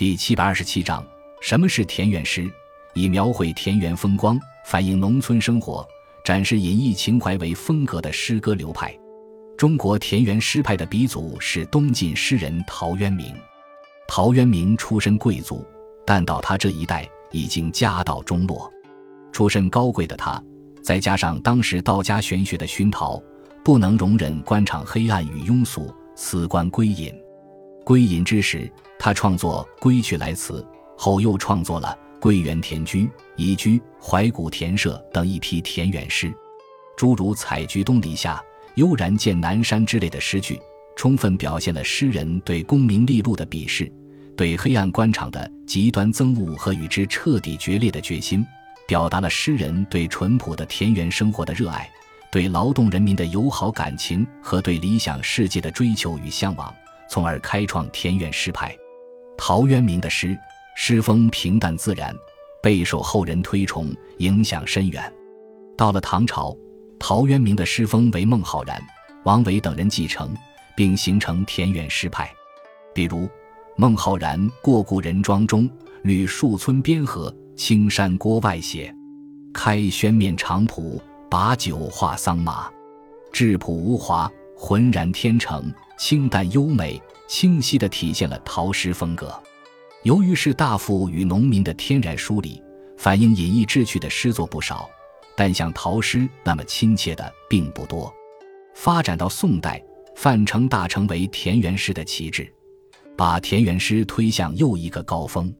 第七百二十七章：什么是田园诗？以描绘田园风光、反映农村生活、展示隐逸情怀为风格的诗歌流派。中国田园诗派的鼻祖是东晋诗人陶渊明。陶渊明出身贵族，但到他这一代已经家道中落。出身高贵的他，再加上当时道家玄学的熏陶，不能容忍官场黑暗与庸俗，辞官归隐。归隐之时，他创作《归去来辞》，后又创作了《归园田居》《移居》《怀古田舍》等一批田园诗，诸如“采菊东篱下，悠然见南山”之类的诗句，充分表现了诗人对功名利禄的鄙视，对黑暗官场的极端憎恶和与之彻底决裂的决心。表达了诗人对淳朴的田园生活的热爱，对劳动人民的友好感情和对理想世界的追求与向往，从而开创田园诗派。陶渊明的诗诗风平淡自然，备受后人推崇，影响深远。到了唐朝，陶渊明的诗风为孟浩然、王维等人继承，并形成田园诗派。比如，孟浩然过故人庄中，旅树村边河。青山郭外斜，开轩面长圃，把酒话桑麻。质朴无华，浑然天成，清淡优美，清晰地体现了陶诗风格。由于是大富与农民的天然疏离，反映隐逸志趣的诗作不少，但像陶诗那么亲切的并不多。发展到宋代，范成大成为田园诗的旗帜，把田园诗推向又一个高峰。